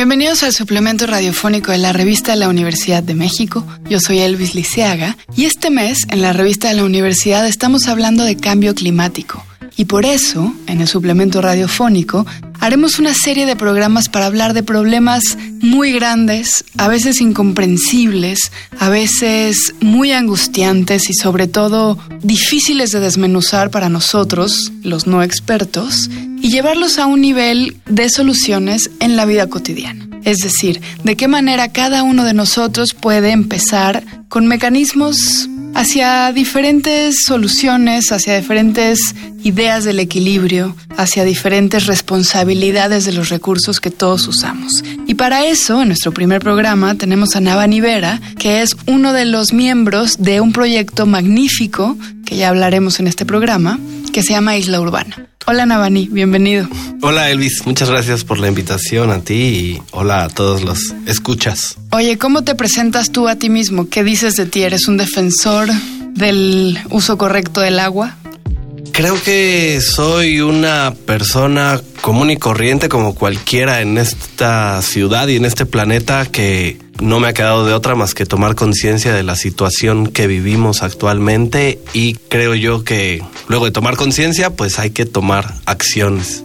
Bienvenidos al suplemento radiofónico de la revista de la Universidad de México. Yo soy Elvis Liceaga y este mes en la revista de la universidad estamos hablando de cambio climático. Y por eso, en el suplemento radiofónico, haremos una serie de programas para hablar de problemas muy grandes, a veces incomprensibles, a veces muy angustiantes y sobre todo difíciles de desmenuzar para nosotros, los no expertos, llevarlos a un nivel de soluciones en la vida cotidiana. Es decir, de qué manera cada uno de nosotros puede empezar con mecanismos hacia diferentes soluciones, hacia diferentes ideas del equilibrio, hacia diferentes responsabilidades de los recursos que todos usamos. Y para eso, en nuestro primer programa, tenemos a Navani Vera, que es uno de los miembros de un proyecto magnífico, que ya hablaremos en este programa, que se llama Isla Urbana. Hola Navani, bienvenido. Hola Elvis, muchas gracias por la invitación a ti y hola a todos los escuchas. Oye, ¿cómo te presentas tú a ti mismo? ¿Qué dices de ti? ¿Eres un defensor del uso correcto del agua? Creo que soy una persona común y corriente como cualquiera en esta ciudad y en este planeta que no me ha quedado de otra más que tomar conciencia de la situación que vivimos actualmente y creo yo que luego de tomar conciencia pues hay que tomar acciones.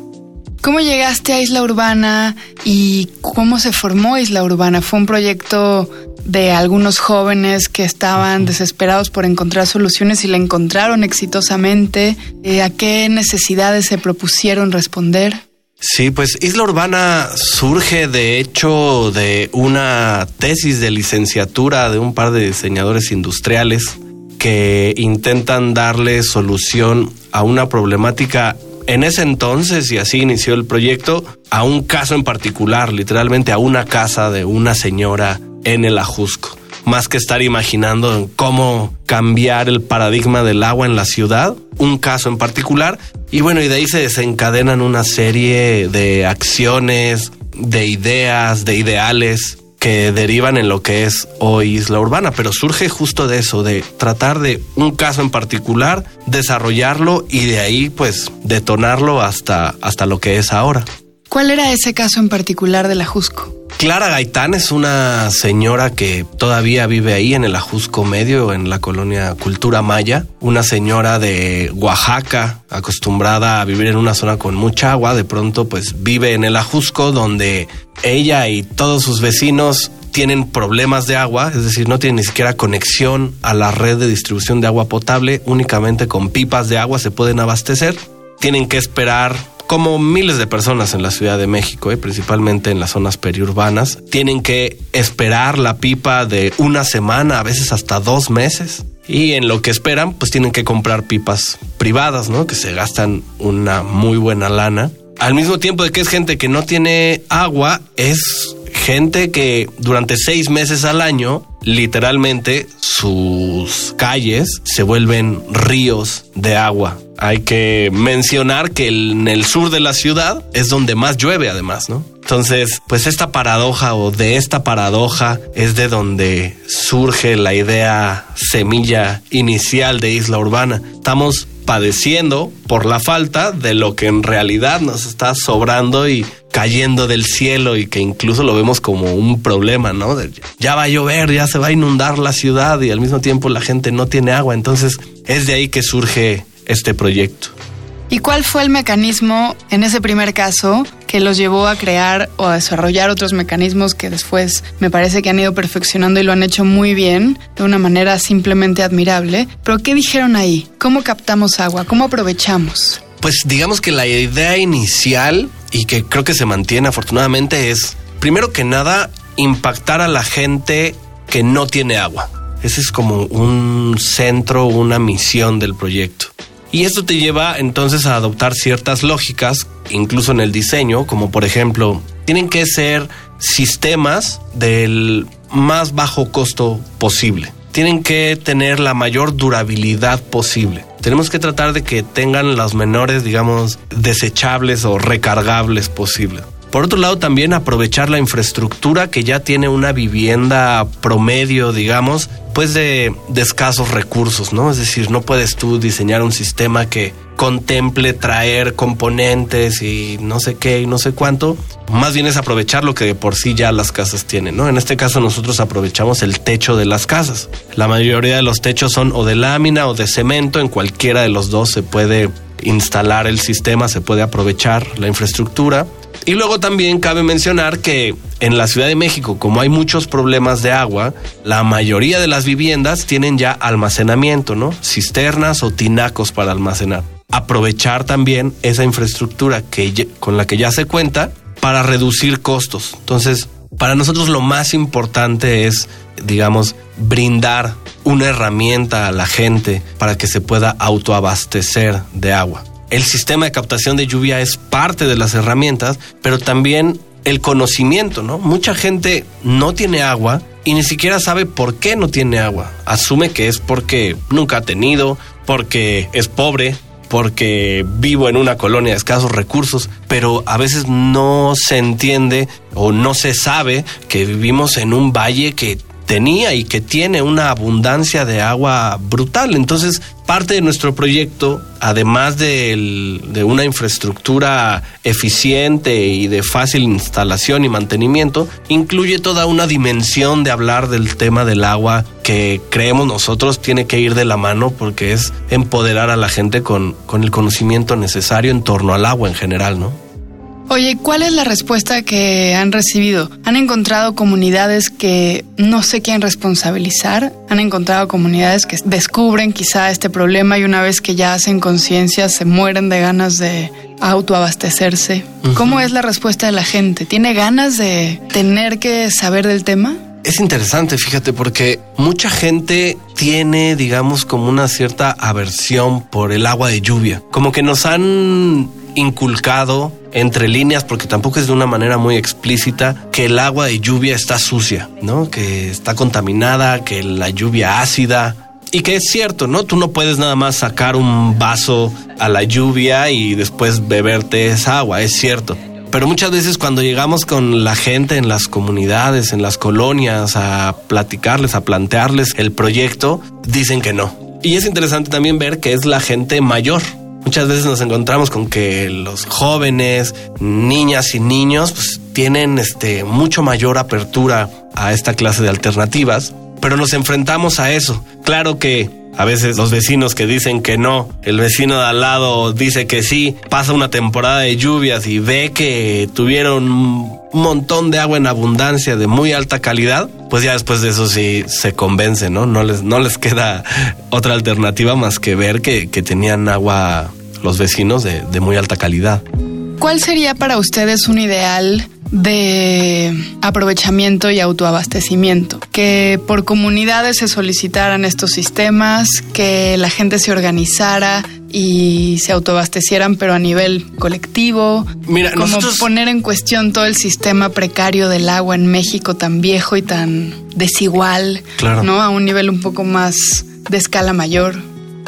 ¿Cómo llegaste a Isla Urbana y cómo se formó Isla Urbana? ¿Fue un proyecto de algunos jóvenes que estaban desesperados por encontrar soluciones y la encontraron exitosamente? Eh, ¿A qué necesidades se propusieron responder? Sí, pues Isla Urbana surge de hecho de una tesis de licenciatura de un par de diseñadores industriales que intentan darle solución a una problemática en ese entonces, y así inició el proyecto, a un caso en particular, literalmente a una casa de una señora en el Ajusco. Más que estar imaginando cómo cambiar el paradigma del agua en la ciudad, un caso en particular. Y bueno, y de ahí se desencadenan una serie de acciones, de ideas, de ideales que derivan en lo que es hoy Isla Urbana, pero surge justo de eso, de tratar de un caso en particular, desarrollarlo y de ahí pues detonarlo hasta, hasta lo que es ahora. ¿Cuál era ese caso en particular del Ajusco? Clara Gaitán es una señora que todavía vive ahí en el Ajusco Medio, en la colonia Cultura Maya. Una señora de Oaxaca, acostumbrada a vivir en una zona con mucha agua, de pronto pues vive en el Ajusco donde ella y todos sus vecinos tienen problemas de agua, es decir, no tienen ni siquiera conexión a la red de distribución de agua potable, únicamente con pipas de agua se pueden abastecer. Tienen que esperar como miles de personas en la Ciudad de México, eh, principalmente en las zonas periurbanas, tienen que esperar la pipa de una semana, a veces hasta dos meses. Y en lo que esperan, pues tienen que comprar pipas privadas, ¿no? Que se gastan una muy buena lana. Al mismo tiempo de que es gente que no tiene agua, es gente que durante seis meses al año, literalmente, sus calles se vuelven ríos de agua hay que mencionar que en el sur de la ciudad es donde más llueve además, ¿no? Entonces, pues esta paradoja o de esta paradoja es de donde surge la idea semilla inicial de Isla Urbana. Estamos padeciendo por la falta de lo que en realidad nos está sobrando y cayendo del cielo y que incluso lo vemos como un problema, ¿no? ya va a llover, ya se va a inundar la ciudad y al mismo tiempo la gente no tiene agua. Entonces es de ahí que surge este proyecto. ¿Y cuál fue el mecanismo en ese primer caso que los llevó a crear o a desarrollar otros mecanismos que después me parece que han ido perfeccionando y lo han hecho muy bien, de una manera simplemente admirable? Pero ¿qué dijeron ahí? ¿Cómo captamos agua? ¿Cómo aprovechamos? Pues digamos que la idea inicial y que creo que se mantiene afortunadamente es, primero que nada, impactar a la gente que no tiene agua. Ese es como un centro, una misión del proyecto. Y esto te lleva entonces a adoptar ciertas lógicas, incluso en el diseño, como por ejemplo, tienen que ser sistemas del más bajo costo posible. Tienen que tener la mayor durabilidad posible. Tenemos que tratar de que tengan las menores, digamos, desechables o recargables posibles. Por otro lado, también aprovechar la infraestructura que ya tiene una vivienda promedio, digamos, pues de, escasos recursos, ¿no? Es decir, no puedes tú diseñar un sistema que contemple traer componentes y no sé qué y no sé cuánto. Más bien es aprovechar lo que por sí ya las casas tienen, ¿no? En este caso nosotros aprovechamos el techo de las casas. La mayoría de los techos son o de lámina o de cemento, en cualquiera de los dos se puede instalar el sistema, se puede aprovechar la infraestructura. Y luego también cabe mencionar que en la Ciudad de México, como hay muchos problemas de agua, la mayoría de las viviendas tienen ya almacenamiento, ¿no? Cisternas o tinacos para almacenar. Aprovechar también esa infraestructura que, con la que ya se cuenta para reducir costos. Entonces, para nosotros lo más importante es, digamos, brindar una herramienta a la gente para que se pueda autoabastecer de agua el sistema de captación de lluvia es parte de las herramientas, pero también el conocimiento, ¿no? Mucha gente no tiene agua y ni siquiera sabe por qué no tiene agua. Asume que es porque nunca ha tenido, porque es pobre, porque vivo en una colonia de escasos recursos, pero a veces no se entiende o no se sabe que vivimos en un valle que tenía y que tiene una abundancia de agua brutal. Entonces, parte de nuestro proyecto, además de, una infraestructura eficiente y de fácil instalación y mantenimiento, incluye toda una dimensión de hablar del tema del agua que creemos nosotros tiene que ir de la mano porque es empoderar a la gente con, con el conocimiento necesario en torno al agua en general, ¿no? Oye, ¿cuál es la respuesta que han recibido? ¿Han encontrado comunidades que no se quieren responsabilizar? ¿Han encontrado comunidades que descubren quizá este problema y una vez que ya hacen conciencia se mueren de ganas de autoabastecerse? ¿Cómo es la respuesta de la gente? ¿Tiene ganas de tener que saber del tema? Es interesante, fíjate, porque mucha gente tiene, digamos, como una cierta aversión por el agua de lluvia. Como que nos han inculcado entre líneas, porque tampoco es de una manera muy explícita, que el agua de lluvia está sucia, ¿no? Que está contaminada, que la lluvia ácida. Y que es cierto, ¿no? Tú no puedes nada más sacar un vaso a la lluvia y después beberte esa agua, es cierto. Pero muchas veces cuando llegamos con la gente en las comunidades, en las colonias, a platicarles, a plantearles el proyecto, dicen que no. Y es interesante también ver que es la gente mayor, Muchas veces nos encontramos con que los jóvenes, niñas y niños, pues, tienen este, mucho mayor apertura a esta clase de alternativas, pero nos enfrentamos a eso. Claro que a veces los vecinos que dicen que no, el vecino de al lado dice que sí, pasa una temporada de lluvias y ve que tuvieron un montón de agua en abundancia de muy alta calidad, pues ya después de eso sí se convence, ¿no? No les, no les queda otra alternativa más que ver que, que tenían agua los vecinos de, de muy alta calidad. ¿Cuál sería para ustedes un ideal de aprovechamiento y autoabastecimiento, que por comunidades se solicitaran estos sistemas, que la gente se organizara y se autoabastecieran pero a nivel colectivo, Mira, como poner en cuestión todo el sistema precario del agua en México tan viejo y tan desigual, ¿no? A un nivel un poco más de escala mayor.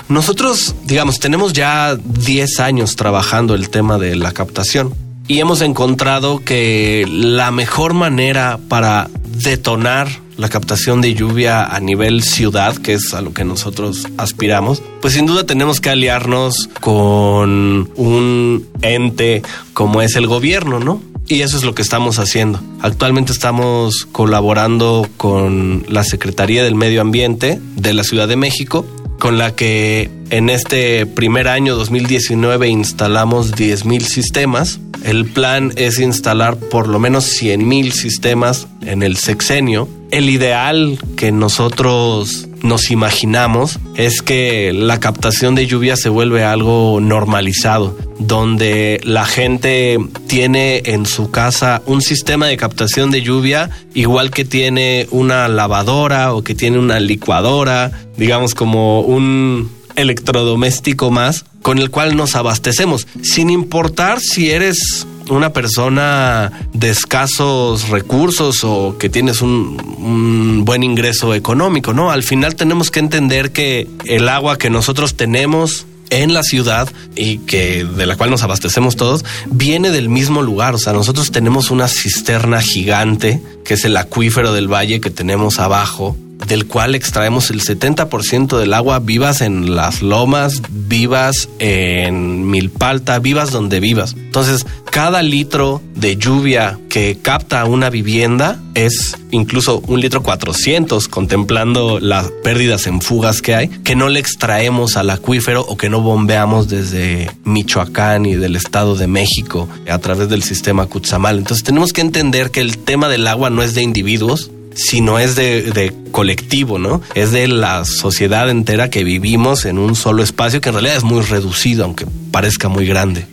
Nosotros, digamos, tenemos ya 10 años trabajando el tema de la captación y hemos encontrado que la mejor manera para detonar la captación de lluvia a nivel ciudad, que es a lo que nosotros aspiramos, pues sin duda tenemos que aliarnos con un ente como es el gobierno, ¿no? Y eso es lo que estamos haciendo. Actualmente estamos colaborando con la Secretaría del Medio Ambiente de la Ciudad de México con la que en este primer año 2019 instalamos 10.000 sistemas. El plan es instalar por lo menos 100.000 sistemas en el sexenio. El ideal que nosotros nos imaginamos es que la captación de lluvia se vuelve algo normalizado, donde la gente tiene en su casa un sistema de captación de lluvia igual que tiene una lavadora o que tiene una licuadora, digamos como un electrodoméstico más con el cual nos abastecemos, sin importar si eres una persona de escasos recursos o que tienes un, buen ingreso económico, ¿no? Al final tenemos que entender que el agua que nosotros tenemos en la ciudad y que de la cual nos abastecemos todos viene del mismo lugar, o sea, nosotros tenemos una cisterna gigante que es el acuífero del valle que tenemos abajo del cual extraemos el 70% del agua vivas en las lomas, vivas en Milpalta, vivas donde vivas. Entonces, cada litro de lluvia que capta una vivienda es incluso un litro 400, contemplando las pérdidas en fugas que hay, que no le extraemos al acuífero o que no bombeamos desde Michoacán y del Estado de México a través del sistema Cuchamal. Entonces tenemos que entender que el tema del agua no es de individuos, sino es de, de, colectivo, ¿no? Es de la sociedad entera que vivimos en un solo espacio que en realidad es muy reducido, aunque parezca muy grande.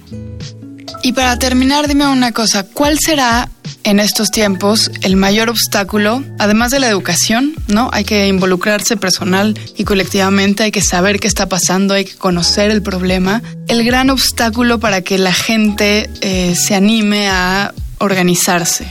Y para terminar, dime una cosa, ¿cuál será en estos tiempos el mayor obstáculo, además de la educación, ¿no? Hay que involucrarse personal y colectivamente, hay que saber qué está pasando, hay que conocer el problema. El gran obstáculo para que la gente eh, se anime a organizarse.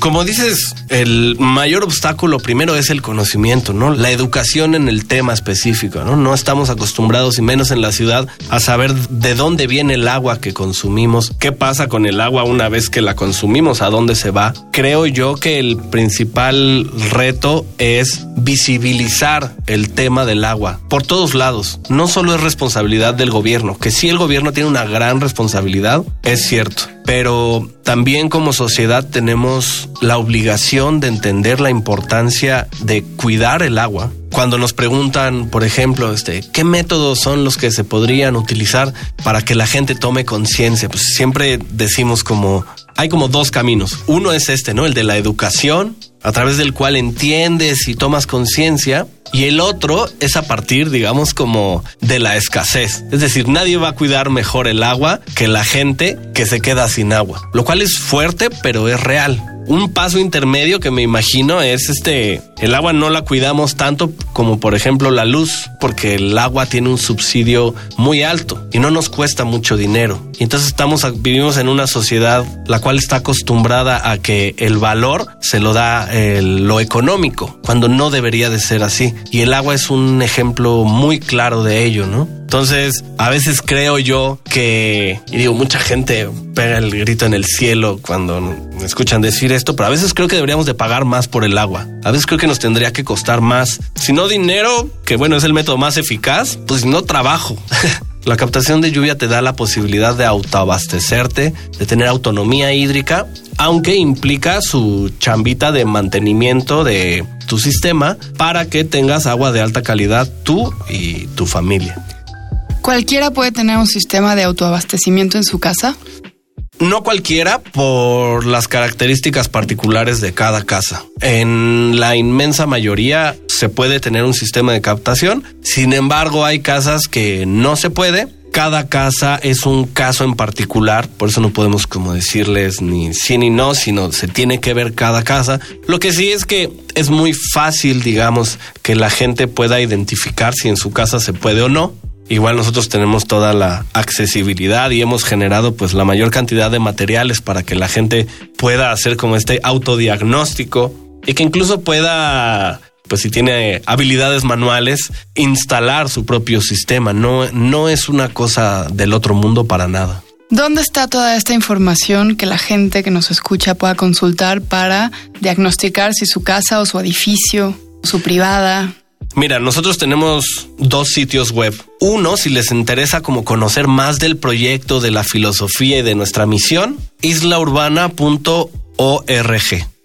Como dices, el mayor obstáculo primero es el conocimiento, ¿no? La educación en el tema específico, ¿no? No estamos acostumbrados, y menos en la ciudad, a saber de dónde viene el agua que consumimos, qué pasa con el agua una vez que la consumimos, a dónde se va. Creo yo que el principal reto es visibilizar el tema del agua por todos lados. No solo es responsabilidad del gobierno, que sí el gobierno tiene una gran responsabilidad, es cierto pero también como sociedad tenemos la obligación de entender la importancia de cuidar el agua. Cuando nos preguntan, por ejemplo, este, ¿qué métodos son los que se podrían utilizar para que la gente tome conciencia? Pues siempre decimos como, hay como dos caminos. Uno es este, ¿no? El de la educación, a través del cual entiendes y tomas conciencia y el otro es a partir, digamos, como de la escasez. Es decir, nadie va a cuidar mejor el agua que la gente que se queda sin agua. Lo cual es fuerte, pero es real un paso intermedio que me imagino es este, el agua no la cuidamos tanto como por ejemplo la luz, porque el agua tiene un subsidio muy alto y no nos cuesta mucho dinero. Y entonces estamos, vivimos en una sociedad la cual está acostumbrada a que el valor se lo da lo económico, cuando no debería de ser así. Y el agua es un ejemplo muy claro de ello, ¿no? Entonces, a veces creo yo que, y digo, mucha gente pega el grito en el cielo cuando escuchan decir esto, pero a veces creo que deberíamos de pagar más por el agua. A veces creo que nos tendría que costar más. Si no dinero, que bueno, es el método más eficaz, pues no trabajo. La captación de lluvia te da la posibilidad de autoabastecerte, de tener autonomía hídrica, aunque implica su chambita de mantenimiento de tu sistema para que tengas agua de alta calidad tú y tu familia. ¿Cualquiera puede tener un sistema de autoabastecimiento en su casa? No cualquiera por las características particulares de cada casa. En la inmensa mayoría se puede tener un sistema de captación, sin embargo hay casas que no se puede. Cada casa es un caso en particular, por eso no podemos como decirles ni sí ni no, sino se tiene que ver cada casa. Lo que sí es que es muy fácil, digamos, que la gente pueda identificar si en su casa se puede o no Igual nosotros tenemos toda la accesibilidad y hemos generado pues la mayor cantidad de materiales para que la gente pueda hacer como este autodiagnóstico y que incluso pueda pues si tiene habilidades manuales, instalar su propio sistema. No, no es una cosa del otro mundo para nada. ¿Dónde está toda esta información que la gente que nos escucha pueda consultar para diagnosticar si su casa o su edificio, su privada, Mira, nosotros tenemos dos sitios web. Uno, si les interesa como conocer más del proyecto, de la filosofía y de nuestra misión, islaurbana.org.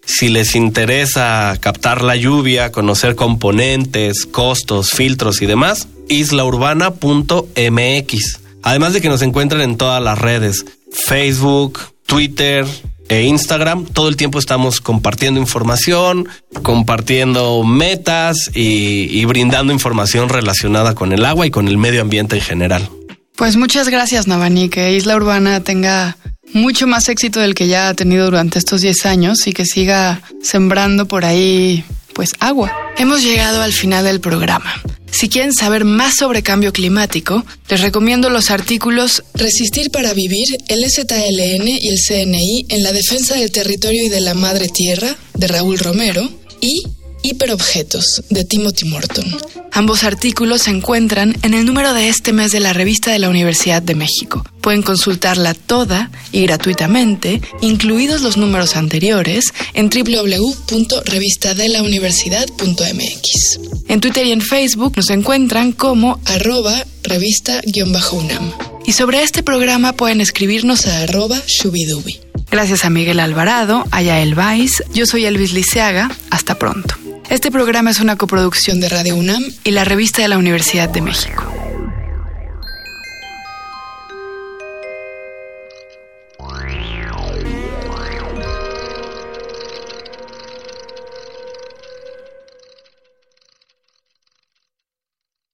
Si les interesa captar la lluvia, conocer componentes, costos, filtros y demás, islaurbana.mx. Además de que nos encuentran en todas las redes, Facebook, Twitter, e Instagram. Todo el tiempo estamos compartiendo información, compartiendo metas y, brindando información relacionada con el agua y con el medio ambiente en general. Pues muchas gracias, Navani. Que Isla Urbana tenga mucho más éxito del que ya ha tenido durante estos 10 años y que siga sembrando por ahí, pues, agua. Hemos llegado al final del programa. Si quieren saber más sobre cambio climático, les recomiendo los artículos Resistir para vivir, el ZLN y el CNI en la defensa del territorio y de la madre tierra, de Raúl Romero, y Hiperobjetos de Timothy Morton. Ambos artículos se encuentran en el número de este mes de la revista de la Universidad de México. Pueden consultarla toda y gratuitamente, incluidos los números anteriores, en www.revistadelauniversidad.mx. En Twitter y en Facebook nos encuentran como arroba revista-unam. Y sobre este programa pueden escribirnos a arroba shubidubi. Gracias a Miguel Alvarado, a Yael Vais, yo soy Elvis Liceaga, hasta pronto. Este programa es una coproducción de Radio UNAM y la revista de la Universidad de México.